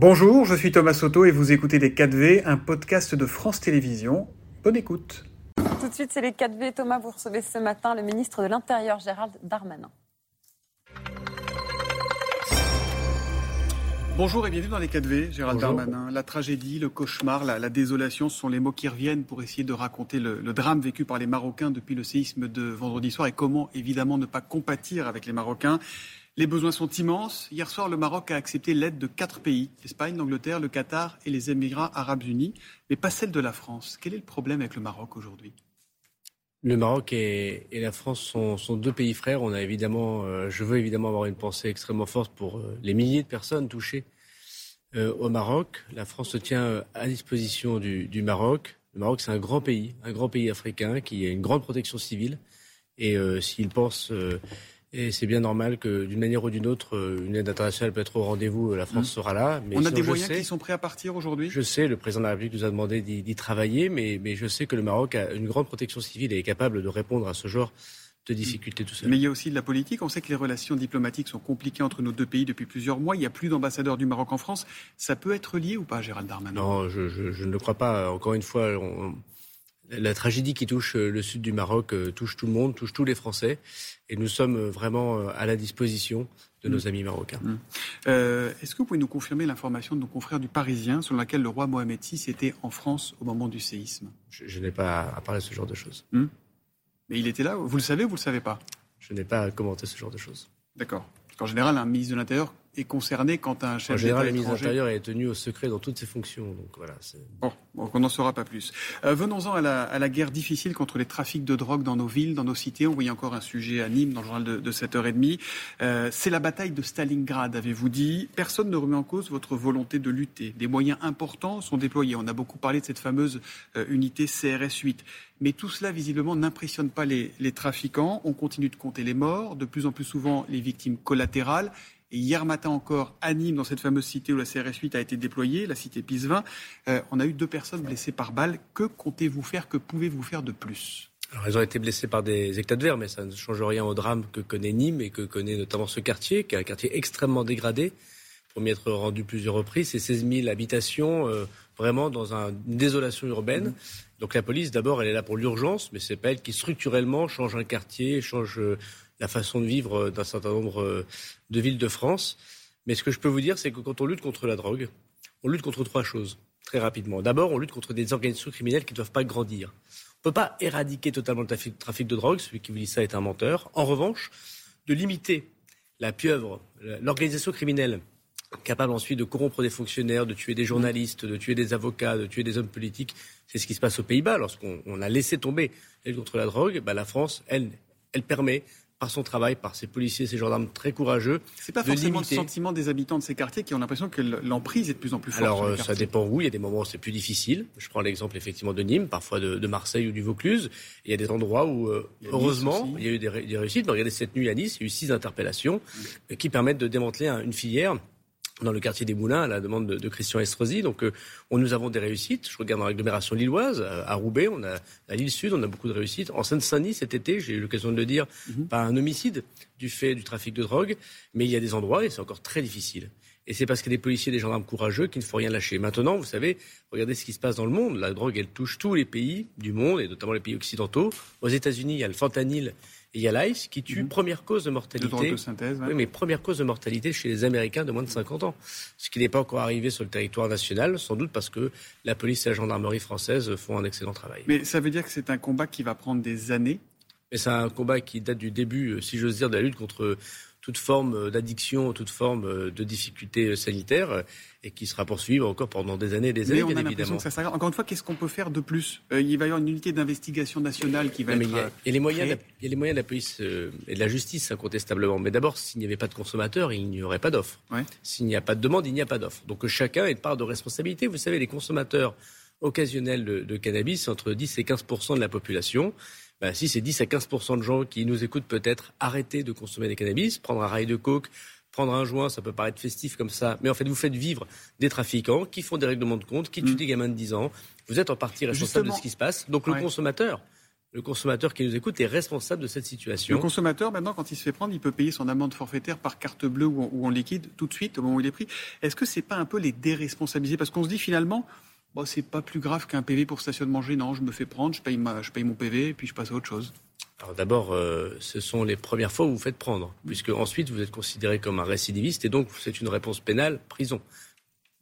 Bonjour, je suis Thomas Soto et vous écoutez Les 4V, un podcast de France Télévisions. Bonne écoute. Tout de suite, c'est les 4V. Thomas, vous recevez ce matin le ministre de l'Intérieur, Gérald Darmanin. Bonjour et bienvenue dans les 4V, Gérald Darmanin. La tragédie, le cauchemar, la, désolation, ce sont les mots qui reviennent pour essayer de raconter le, le, drame vécu par les Marocains depuis le séisme de vendredi soir et comment évidemment ne pas compatir avec les Marocains. Les besoins sont immenses. Hier soir, le Maroc a accepté l'aide de quatre pays, l'Espagne, l'Angleterre, le Qatar et les Émirats arabes unis, mais pas celle de la France. Quel est le problème avec le Maroc aujourd'hui? Le Maroc et, la France sont, deux pays frères. On a évidemment, euh, je veux évidemment avoir une pensée extrêmement forte pour euh, les milliers de personnes touchées euh, au Maroc. La France se tient à disposition du, du Maroc. Le Maroc, c'est un grand pays, un grand pays africain qui a une grande protection civile. Et s'il pense et c'est bien normal que d'une manière ou d'une autre, euh, une aide internationale peut être au rendez-vous, la France mmh. sera là. Mais On a des moyens qui sont prêts à partir aujourd'hui? Je sais, le président de la République nous a demandé d'y travailler, mais, mais je sais que le Maroc a une grande protection civile et est capable de répondre à ce genre de difficultés tout seul. Mais il y a aussi de la politique. On sait que les relations diplomatiques sont compliquées entre nos deux pays depuis plusieurs mois. Il n'y a plus d'ambassadeur du Maroc en France. Ça peut être lié ou pas, Gérald Darmanin? Non, je, je, ne le crois pas. Encore une fois, on, la tragédie qui touche euh, le sud du Maroc euh, touche tout le monde, touche tous les Français. Et nous sommes euh, vraiment à la disposition de nos mm. amis marocains. Mm. Est-ce que vous pouvez nous confirmer l'information de nos confrères du Parisien selon laquelle le roi Mohamed VI était en France au moment du séisme? Je, n'ai pas à parler de ce genre de choses. Mm. Mais il était là? Vous le savez ou vous ne le savez pas? Je n'ai pas à commenter ce genre de choses. D'accord. En général, un ministre de l'Intérieur est concerné quand un chef En général, le ministre de l'Intérieur est tenu au secret dans toutes ses fonctions. Donc voilà, bon, on n'en saura pas plus. Euh, venons-en à la, guerre difficile contre les trafics de drogue dans nos villes, dans nos cités. On voyait encore un sujet à Nîmes dans le journal de, de 7h30. Euh, c'est la bataille de Stalingrad, avez-vous dit. Personne ne remet en cause votre volonté de lutter. Des moyens importants sont déployés. On a beaucoup parlé de cette fameuse euh, unité CRS 8. Mais tout cela, visiblement, n'impressionne pas les, les trafiquants. On continue de compter les morts, de plus en plus souvent les victimes collatérales. Et hier matin encore, à Nîmes, dans cette fameuse cité où la CRS 8 a été déployée, la cité Pisevin, euh, on a eu deux personnes blessées par balle. Que comptez-vous faire? Que pouvez-vous faire de plus? Alors, elles ont été blessées par des éclats de verre, mais ça ne change rien au drame que connaît Nîmes et que connaît notamment ce quartier, qui est un quartier extrêmement dégradé, pour m'y être rendu plusieurs reprises. C'est 16 000 habitations, euh, vraiment dans une désolation urbaine. Mmh. Donc la police, d'abord, elle est là pour l'urgence, mais c'est pas elle qui structurellement change un quartier, change euh, la façon de vivre d'un certain nombre euh, de villes de France. Mais ce que je peux vous dire, c'est que quand on lutte contre la drogue, on lutte contre trois choses, très rapidement. D'abord, on lutte contre des organisations criminelles qui ne doivent pas grandir. On ne peut pas éradiquer totalement le trafic, de drogue, celui qui vous dit ça est un menteur. En revanche, de limiter la pieuvre, l'organisation criminelle capable ensuite de corrompre des fonctionnaires, de tuer des journalistes, de tuer des avocats, de tuer des hommes politiques. C'est ce qui se passe aux Pays-Bas. Lorsqu'on a laissé tomber lutte contre la drogue, bah, la France, elle, elle permet par son travail, par ses policiers, ses gendarmes très courageux. C'est pas forcément le sentiment des habitants de ces quartiers qui ont l'impression que l'emprise est de plus en plus forte. Alors, euh, ça dépend où. Il y a des moments où c'est plus difficile. Je prends l'exemple effectivement de Nîmes, parfois de, Marseille ou du Vaucluse. Il y a des endroits où, euh, heureusement, il y a eu des, réussites. Mais regardez, cette nuit à Nice, il y a eu six interpellations euh, qui permettent de démanteler une filière dans le quartier des Moulins à la demande de, Christian Estrosi. Donc, euh, on, nous avons des réussites. Je regarde dans l'agglomération lilloise, à, Roubaix, on a à l'île Sud, on a beaucoup de réussites. En Seine-Saint-Denis, cet été, j'ai eu l'occasion de le dire, mhm. pas un homicide du fait du trafic de drogue, mais il y a des endroits et c'est encore très difficile. Et c'est parce qu'il y a des policiers, des gendarmes courageux qui ne faut rien lâcher. Maintenant, vous savez, regardez ce qui se passe dans le monde. La drogue, elle touche tous les pays du monde, et notamment les pays occidentaux. Aux États-Unis, il y a le fentanyl et il y a l'ICE qui tue, mhm. première cause de mortalité. De synthèse, Oui, mais première cause de mortalité chez les Américains de moins de 50 ans. Ce qui n'est pas encore arrivé sur le territoire national, sans doute parce que la police et la gendarmerie française font un excellent travail. Mais ça veut dire que c'est un combat qui va prendre des années? Mais c'est un combat qui date du début, euh, si j'ose dire, de la lutte contre toute forme euh, d'addiction, toute forme euh, de difficulté euh, sanitaire et qui sera poursuivie encore pendant des années et des années, Mais on a l'impression Que ça Encore une fois, qu'est-ce qu'on peut faire de plus? Il va y avoir une unité d'investigation nationale qui va être. Il y, a, les moyens il y a les moyens de la police et de la justice, incontestablement. Mais d'abord, s'il n'y avait pas de consommateurs, il n'y aurait pas d'offres. S'il n'y a pas de demande, il n'y a pas d'offre. Donc chacun est de part de responsabilité. Vous savez, les consommateurs occasionnels de, de cannabis, entre 10 et 15% de la population. Bah, si c'est 10 à 15 de gens qui nous écoutent peut-être arrêter de consommer des cannabis, prendre un rail de coke, prendre un joint, ça peut paraître festif comme ça, mais en fait, vous faites vivre des trafiquants qui font des règlements de compte, qui tuent mm. des gamins de 10 ans. Vous êtes en partie responsable de ce qui se passe. Donc le consommateur le consommateur qui nous écoute est responsable de cette situation. Le consommateur, maintenant, quand il se fait prendre, il peut payer son amende forfaitaire par carte bleue ou en, liquide tout de suite au moment où il est pris. Est-ce que c'est pas un peu les déresponsabiliser? Parce qu'on se dit finalement, bon, c'est pas plus grave qu'un PV pour stationnement gênant. Je me fais prendre, je paye, ma, je paye mon PV et puis je passe à autre chose. Alors d'abord, euh, ce sont les premières fois où vous vous faites prendre, puisque ensuite vous êtes considéré comme un récidiviste et donc c'est une réponse pénale, prison.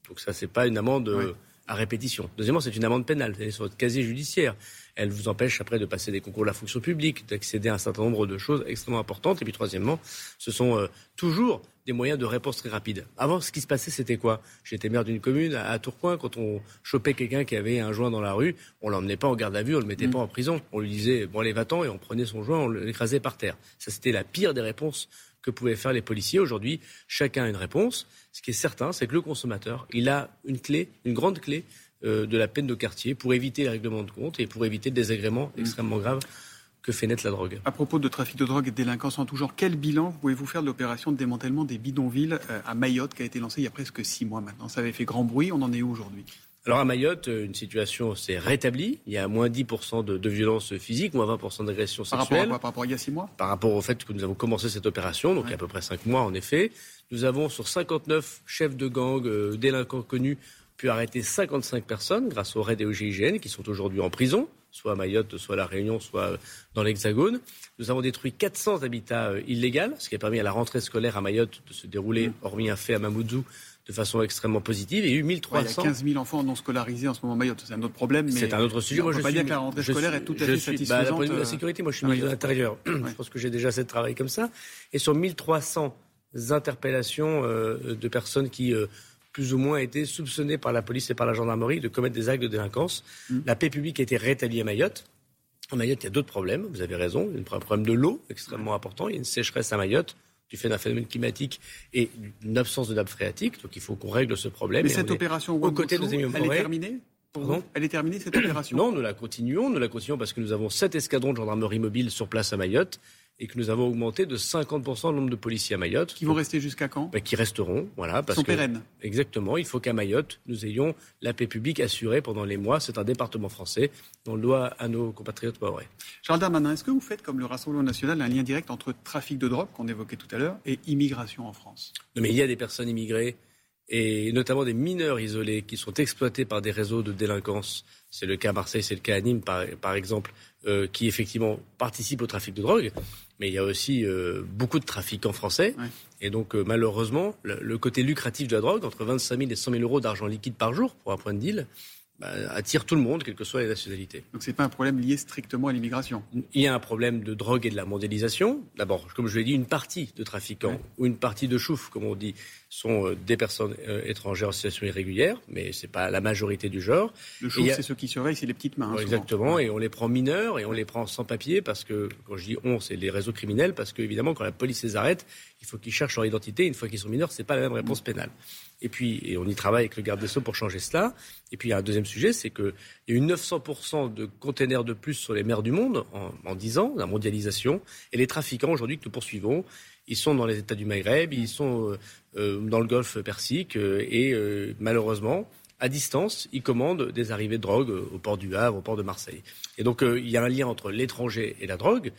Donc ça, c'est pas une amende euh, à répétition. Deuxièmement, c'est une amende pénale, c'est sur votre casier judiciaire. Elle vous empêche après de passer des concours de la fonction publique, d'accéder à un certain nombre de choses extrêmement importantes. Et puis troisièmement, ce sont euh, toujours des moyens de réponse très rapides. Avant, ce qui se passait, c'était quoi? J'étais maire d'une commune à Tourcoing. Quand on chopait quelqu'un qui avait un joint dans la rue, on l'emmenait pas en garde à vue, on le mettait mm. pas en prison. On lui disait bon allez va-t'en et on prenait son joint, on l'écrasait par terre. Ça, c'était la pire des réponses que pouvaient faire les policiers. Aujourd'hui, chacun a une réponse. Ce qui est certain, c'est que le consommateur, il a une clé, une grande clé euh, de la peine de quartier pour éviter les règlements de compte et pour éviter le désagrément mm. extrêmement grave que fait naître la drogue. À propos de trafic de drogue et de délinquance en tout genre, quel bilan pouvez-vous faire de l'opération de démantèlement des bidonvilles euh, à Mayotte qui a été lancée il y a presque six mois maintenant? Ça avait fait grand bruit, on en est où aujourd'hui? Alors à Mayotte, une situation s'est rétablie. Il y a moins 10% de, de violence physique, moins 20% d'agression sexuelle. Par rapport, à par rapport à il y a 6 mois? Par rapport au fait que nous avons commencé cette opération, donc il y a à peu près 5 mois en effet. Nous avons sur 59 chefs de gang, euh, délinquants connus, pu arrêter 55 personnes grâce au raid des OGIGN qui sont aujourd'hui en prison, soit à Mayotte, soit à La Réunion, soit dans l'Hexagone. Nous avons détruit 400 habitats euh, illégaux, ce qui a permis à la rentrée scolaire à Mayotte de se dérouler, mmh. hormis un fait à Mamoudzou, de façon extrêmement positive. Et il y a eu 1300. il y a 15 000 enfants non scolarisés en ce moment à Mayotte. C'est un autre problème. C'est un autre sujet. Moi, je pas dire que la rentrée scolaire est tout à fait bah, satisfaisante. Bah, la sécurité, moi, je suis ministre de l'Intérieur. Je pense que j'ai déjà assez de travail comme ça. Et sur 1300 interpellations euh, de personnes qui euh, plus ou moins été soupçonné par la police et par la gendarmerie de commettre des actes de délinquance. Mm. La paix publique a été rétablie à Mayotte. À Mayotte, il y a d'autres problèmes, vous avez raison. Il y a un problème de l'eau extrêmement important. Il y a une sécheresse à Mayotte du fait d'un phénomène climatique et d'une absence de nappe phréatique. Donc il faut qu'on règle ce problème. Mais cette opération aux côtés de elle est terminée Elle est terminée cette opération? Non, nous la continuons. Nous la continuons parce que nous avons sept escadrons de gendarmerie mobile sur place à Mayotte et que nous avons augmenté de 50% le nombre de policiers à Mayotte. Qui vont rester jusqu'à quand? Ben, Qui resteront, voilà. Parce Ils sont pérennes. Exactement. Il faut qu'à Mayotte, nous ayons la paix publique assurée pendant les mois. C'est un département français. On le doit à nos compatriotes maorais. Charles Darmanin, est-ce que vous faites, comme le Rassemblement national, un lien direct entre trafic de drogue, qu'on évoquait tout à l'heure, et immigration en France? Non, mais il y a des personnes immigrées et notamment des mineurs isolés qui sont exploités par des réseaux de délinquance. C'est le cas à Marseille, c'est le cas à Nîmes, par, exemple, euh, qui effectivement participent au trafic de drogue mais il y a aussi euh, beaucoup de trafiquants français. Et donc, euh, malheureusement, le, côté lucratif de la drogue, entre 25 000 et 100 000 euros d'argent liquide par jour pour un point de deal, bah, attire tout le monde, quelles que soient les nationalités. Donc ce n'est pas un problème lié strictement à l'immigration? Il y a un problème de drogue et de la mondialisation. D'abord, comme je l'ai dit, une partie de trafiquants ou une partie de choufs, comme on dit, sont euh, des personnes euh, étrangères en situation irrégulière, mais ce n'est pas la majorité du genre. Le chouf, c'est ceux qui surveillent, c'est les petites mains. Hein, exactement, et on les prend mineurs et on les prend sans papier parce que, quand je dis on, c'est les réseaux criminels, parce qu'évidemment, quand la police les arrête, il faut qu'ils cherchent leur identité. Une fois qu'ils sont mineurs, ce n'est pas la même réponse pénale. Et puis, on y travaille avec le garde des Sceaux pour changer cela. Et puis, il y a un deuxième sujet, c'est qu'il y a eu 900% de containers de plus sur les mers du monde en, en 10 ans, la mondialisation. Et les trafiquants, aujourd'hui, que nous poursuivons, ils sont dans les États du Maghreb, ils sont euh, euh, dans le Golfe Persique, euh, et malheureusement, à distance, ils commandent des arrivées de drogue au port du Havre, au port de Marseille. Et donc, il y a un lien entre l'étranger et la drogue,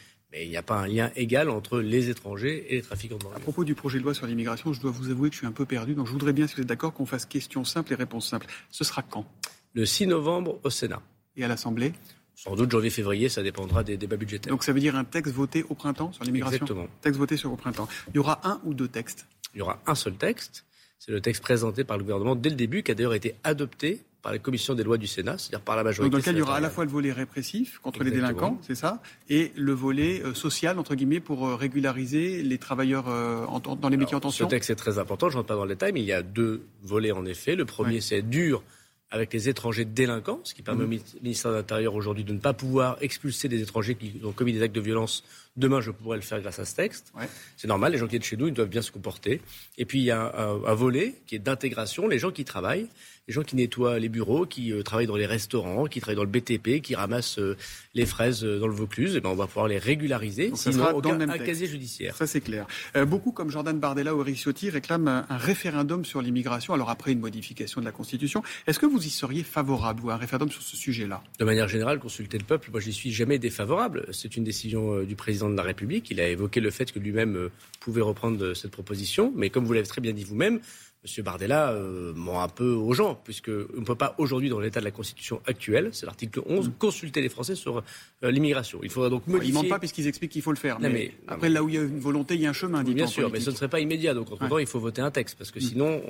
il n'y a pas un lien égal entre les étrangers et les trafiquants de drogue. À propos du projet de loi sur l'immigration, je dois vous avouer que je suis un peu perdu. Donc je voudrais bien, si vous êtes d'accord, qu'on fasse questions simples et réponses simples. Ce sera quand? Le 6 novembre au Sénat. Et à l'Assemblée? Sans doute janvier-février, ça dépendra des débats budgétaires. Donc ça veut dire un texte voté au printemps sur l'immigration? Exactement. Texte voté sur au printemps. Il y aura un ou deux textes? Il y aura un seul texte. C'est le texte présenté par le gouvernement dès le début, qui a d'ailleurs été adopté par la commission des lois du Sénat, c'est-à-dire par la majorité. Donc dans lequel il y aura à la fois le volet répressif contre les délinquants, c'est ça, et le volet euh, social entre guillemets pour euh, régulariser les travailleurs euh, dans les métiers en tension. Ce texte est très important. Je ne rentre pas dans le détail, mais il y a deux volets en effet. Le premier, c'est dur avec les étrangers délinquants, ce qui permet au mhm. ministère de l'Intérieur aujourd'hui de ne pas pouvoir expulser des étrangers qui ont commis des actes de violence Demain, je pourrais le faire grâce à ce texte. C'est normal, les gens qui viennent chez nous, ils doivent bien se comporter. Et puis, il y a un volet qui est d'intégration, les gens qui travaillent les gens qui nettoient les bureaux, qui euh, travaillent dans les restaurants, qui travaillent dans le BTP, qui ramassent euh, les fraises euh, dans le Vaucluse, et eh ben on va pouvoir les régulariser. Donc, sinon, aucun, dans le un casier judiciaire. Ça c'est clair. beaucoup comme Jordan Bardella ou Eric Ciotti réclament un, référendum sur l'immigration. Alors après une modification de la Constitution, est-ce que vous y seriez favorable ou un référendum sur ce sujet-là? De manière générale, consulter le peuple, moi j'y suis jamais défavorable. C'est une décision du président de la République. Il a évoqué le fait que lui-même pouvait reprendre cette proposition, mais comme vous l'avez très bien dit vous-même, M. Bardella euh, ment un peu aux gens, puisqu'on ne peut pas aujourd'hui, dans l'état de la Constitution actuelle, c'est l'article 11, mm. consulter les Français sur euh, l'immigration. Il faudra donc modifier... Ils ne mentent pas puisqu'ils expliquent qu'il faut le faire. mais, après, là où il y a une volonté, il y a un chemin. Oui, bien sûr, mais ce ne serait pas immédiat. Donc, en temps, il faut voter un texte, parce que mm. sinon,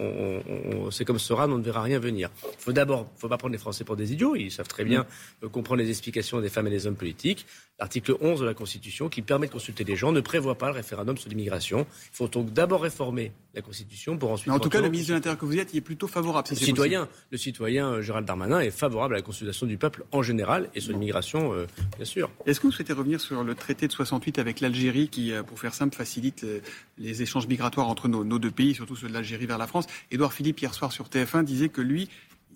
c'est comme ce sera, on ne verra rien venir. Il faut d'abord, il faut pas prendre les Français pour des idiots. Ils savent très bien mm. euh, comprendre les explications des femmes et des hommes politiques. L'article 11 de la Constitution, qui permet de consulter les gens, ne prévoit pas le référendum sur l'immigration. Il faut donc d'abord réformer la Constitution pour ensuite. en tout cas, le ministre de l'Intérieur que vous êtes, il est plutôt favorable. le, citoyen, le citoyen euh, Gérald Darmanin est favorable à la consultation du peuple en général et sur l'immigration, euh, bien sûr. Est-ce que vous souhaitez revenir sur le traité de 68 avec l'Algérie qui, euh, pour faire simple, facilite les échanges migratoires entre nos, deux pays, surtout ceux de l'Algérie vers la France? Édouard Philippe, hier soir sur TF1, disait que lui,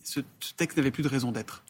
ce texte n'avait plus de raison d'être.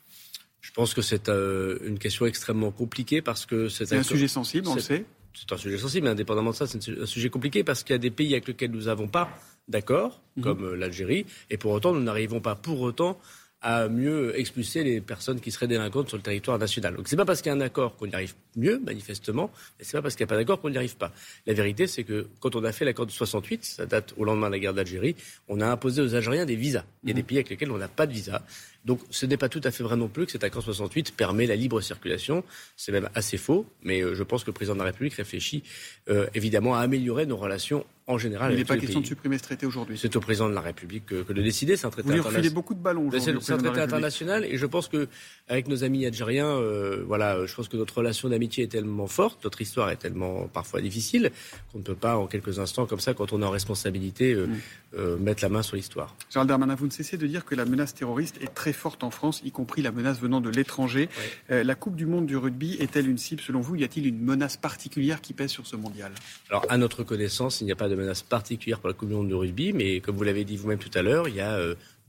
Je pense que c'est euh, une question extrêmement compliquée parce que c'est un, sujet sensible, on le sait. C'est un sujet sensible, mais indépendamment de ça, c'est un sujet compliqué parce qu'il y a des pays avec lesquels nous n'avons pas d'accord, mhm. comme euh, l'Algérie, et pour autant, nous n'arrivons pas pour autant à mieux expulser les personnes qui seraient délinquantes sur le territoire national. Donc c'est pas parce qu'il y a un accord qu'on y arrive mieux, manifestement, et c'est pas parce qu'il n'y a pas d'accord qu'on n'y arrive pas. La vérité, c'est que quand on a fait l'accord de 68, ça date au lendemain de la guerre d'Algérie, on a imposé aux Algériens des visas. Il y a des mhm. pays avec lesquels on n'a pas de visa. Donc ce n'est pas tout à fait vrai non plus que cet accord 68 permet la libre circulation. C'est même assez faux, mais euh, je pense que le président de la République réfléchit euh, évidemment à améliorer nos relations en général. Il n'est pas question de supprimer ce traité aujourd'hui. C'est au président de la République que, de décider. C'est un traité international. beaucoup de ballons C'est un traité international et je pense que avec nos amis algériens, euh, voilà, je pense que notre relation d'amitié est tellement forte, notre histoire est tellement parfois difficile qu'on ne peut pas en quelques instants comme ça, quand on est en responsabilité, mm. mettre la main sur l'histoire. Gérald Darmanin, vous ne cessez de dire que la menace terroriste est très forte en France, y compris la menace venant de l'étranger. Euh, la Coupe du Monde du rugby est-elle une cible selon vous Y a-t-il une menace particulière qui pèse sur ce mondial? Alors, à notre connaissance, il n'y a pas de menace particulière pour la Coupe du Monde du rugby, mais comme vous l'avez dit vous-même tout à l'heure, il y a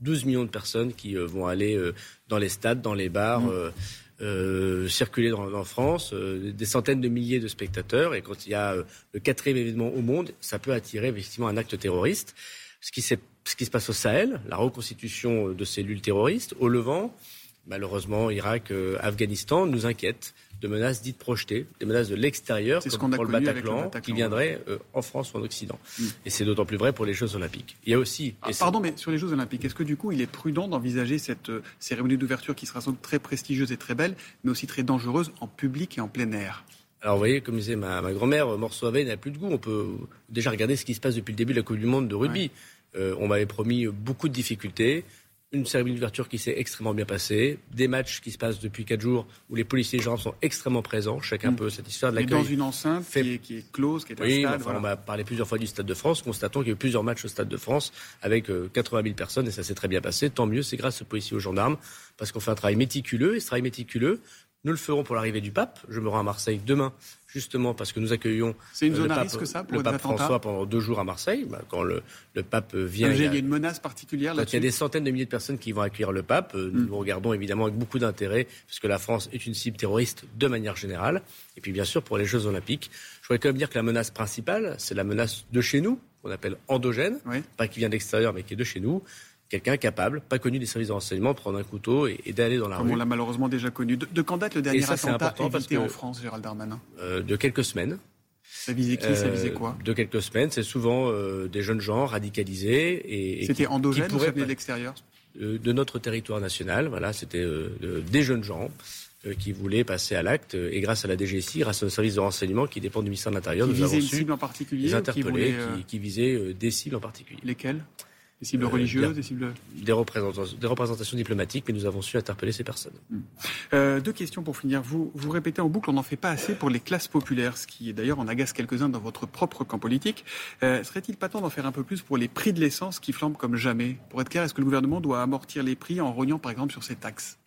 12 euh, millions de personnes qui euh, vont aller dans les stades, dans les bars. Mm. circuler dans, France, des centaines de milliers de spectateurs, et quand il y a le quatrième événement au monde, ça peut attirer effectivement un acte terroriste. Ce qui s'est ce qui se passe au Sahel, la reconstitution de cellules terroristes, au Levant, malheureusement, Irak, euh, Afghanistan, nous inquiètent de menaces dites projetées, des menaces de l'extérieur, comme pour le Bataclan, qui viendraient euh, en France ou en Occident. Mm. Et c'est d'autant plus vrai pour les Jeux Olympiques. Il y a aussi. Ah, pardon, mais sur les Jeux Olympiques, est-ce que du coup, il est prudent d'envisager cette euh, cérémonie d'ouverture qui sera sans doute très prestigieuse et très belle, mais aussi très dangereuse en public et en plein air? Alors, vous voyez, comme disait ma, grand-mère, morceau à n'a plus de goût. On peut déjà regarder ce qui se passe depuis le début de la Coupe du Monde de rugby. Euh, on m'avait promis beaucoup de difficultés une cérémonie d'ouverture qui s'est extrêmement bien passée, des matchs qui se passent depuis quatre jours où les policiers et les sont extrêmement présents, chacun mm. peut satisfaire de l'accueil. dans une enceinte qui, est, close, qui est un oui, stade. on m'a parlé plusieurs fois du Stade de France, constatons qu'il y a eu plusieurs matchs au Stade de France avec 80 euh, 000 personnes et ça s'est très bien passé. Tant mieux, c'est grâce aux policiers et aux gendarmes parce qu'on fait un travail méticuleux et ce travail méticuleux, nous le ferons pour l'arrivée du pape. Je me rends à Marseille demain justement parce que nous accueillons C'est une zone à risque, ça, pour le pape François pendant deux jours à Marseille. Bah, quand le, pape vient, il y, a, une menace particulière là Il y a des centaines de milliers de personnes qui vont accueillir le pape. Euh, nous mm. regardons évidemment avec beaucoup d'intérêt, puisque la France est une cible terroriste de manière générale. Et puis bien sûr pour les Jeux Olympiques, je voudrais quand même dire que la menace principale, c'est la menace de chez nous, qu'on appelle endogène, pas qui vient d'extérieur, mais qui est de chez nous quelqu'un capable, pas connu des services de renseignement, prendre un couteau et, d'aller dans la Comme rue. on l'a malheureusement déjà connu. De, quand date le dernier attentat évité en France, Gérald Darmanin? Euh, De quelques semaines. Ça visait qui Ça visait quoi? euh, De quelques semaines. C'est souvent euh, des jeunes gens radicalisés. et, C'était endogène ou ça venait de l'extérieur? De notre territoire national. Voilà, c'était des jeunes gens qui voulaient passer à l'acte et grâce à la DGSI, grâce à nos services de renseignement qui dépendent du ministère de l'Intérieur, nous avons su en particulier, les interpeller, qui, qui, visaient des cibles en particulier. Lesquelles? Des cibles religieuses, des cibles... Des représentations, des représentations diplomatiques, mais nous avons su interpeller ces personnes. Hmm. Euh, deux questions pour finir. Vous, vous répétez en boucle, on n'en fait pas assez pour les classes populaires, ce qui d'ailleurs en agace quelques-uns dans votre propre camp politique. Euh, serait-il pas temps d'en faire un peu plus pour les prix de l'essence qui flambent comme jamais? Pour être clair, est-ce que le gouvernement doit amortir les prix en rognant par exemple sur ces taxes?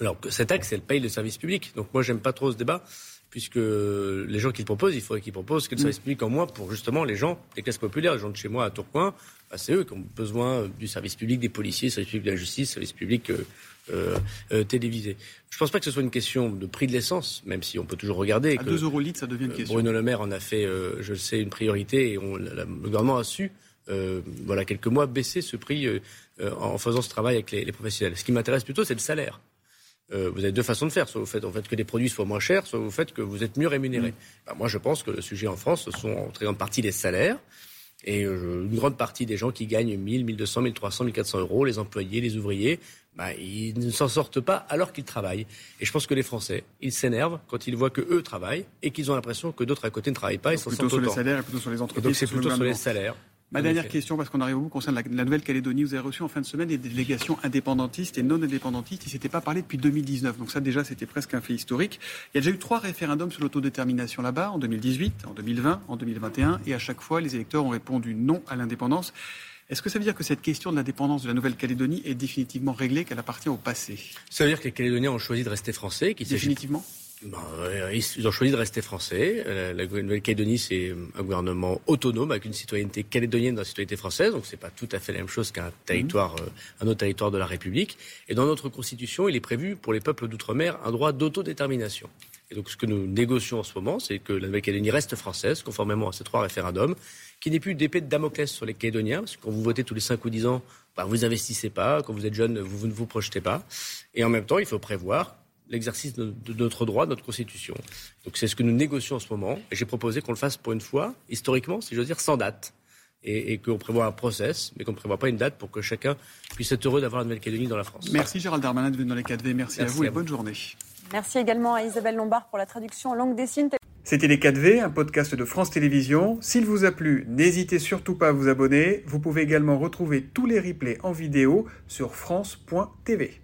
Alors, cette taxe, elle paye le service public. Donc, moi, j'aime pas trop ce débat puisque les gens qui le proposent, il faudrait qu'ils proposent que le service public en moins pour justement les gens des classes populaires, les gens de chez moi à Tourcoing, bah, c'est eux qui ont besoin du service public des policiers, service public de la justice, service public euh, euh, euh, télévisé. Je ne pense pas que ce soit une question de prix de l'essence, même si on peut toujours regarder. À 2 euros litre, ça devient une question. Bruno Le Maire en a fait, je le sais, une priorité et on, le gouvernement a su, voilà, quelques mois, baisser ce prix en faisant ce travail avec les, les professionnels. Ce qui m'intéresse plutôt, c'est le salaire. Euh, vous avez deux façons de faire. Soit vous faites en fait que les produits soient moins chers, soit vous faites que vous êtes mieux rémunérés. Mm. Ben, moi, je pense que le sujet en France, ce sont en très grande partie les salaires. Et euh, une grande partie des gens qui gagnent 1000, 1200, 1300, 1400 euros, les employés, les ouvriers, ben, ils ne s'en sortent pas alors qu'ils travaillent. Et je pense que les Français, ils s'énervent quand ils voient que eux travaillent et qu'ils ont l'impression que d'autres à côté ne travaillent pas. Ils s'en sortent sur les salaires et plutôt sur les entreprises. donc c'est plutôt sur les salaires. Ma dernière question, parce qu'on arrive au bout, concerne la, Nouvelle-Calédonie. Vous avez reçu en fin de semaine des délégations indépendantistes et non indépendantistes. Ils ne s'étaient pas parlé depuis 2019. Donc ça, déjà, c'était presque un fait historique. Il y a déjà eu trois référendums sur l'autodétermination là-bas, en 2018, en 2020, en 2021. Et à chaque fois, les électeurs ont répondu non à l'indépendance. Est-ce que ça veut dire que cette question de l'indépendance de la Nouvelle-Calédonie est définitivement réglée, qu'elle appartient au passé? Ça veut dire que les Calédoniens ont choisi de rester français Définitivement ben, ils ont choisi de rester français. La, Nouvelle-Calédonie, c'est un gouvernement autonome avec une citoyenneté calédonienne dans la citoyenneté française, donc c'est pas tout à fait la même chose qu'un territoire, mhm. euh, un autre territoire de la République. Et dans notre constitution, il est prévu pour les peuples d'outre-mer un droit d'autodétermination. Et donc ce que nous négocions en ce moment, c'est que la Nouvelle-Calédonie reste française, conformément à ces trois référendums, qu'il n'y ait plus d'épée de Damoclès sur les Calédoniens, parce que quand vous votez tous les cinq ou dix ans, bah, vous investissez pas, quand vous êtes jeune, vous ne vous projetez pas. Et en même temps, il faut prévoir l'exercice de, notre droit, de notre Constitution. Donc c'est ce que nous négocions en ce moment. Et j'ai proposé qu'on le fasse pour une fois, historiquement, si j'ose dire, sans date. Et, et qu'on prévoit un process, mais qu'on ne prévoit pas une date pour que chacun puisse être heureux d'avoir la Nouvelle-Calédonie dans la France. Merci Gérald Darmanin de venir dans les 4V. Merci, à vous et bonne journée. Merci également à Isabelle Lombard pour la traduction en langue des signes. C'était Les 4V, un podcast de France Télévisions. S'il vous a plu, n'hésitez surtout pas à vous abonner. Vous pouvez également retrouver tous les replays en vidéo sur France.tv.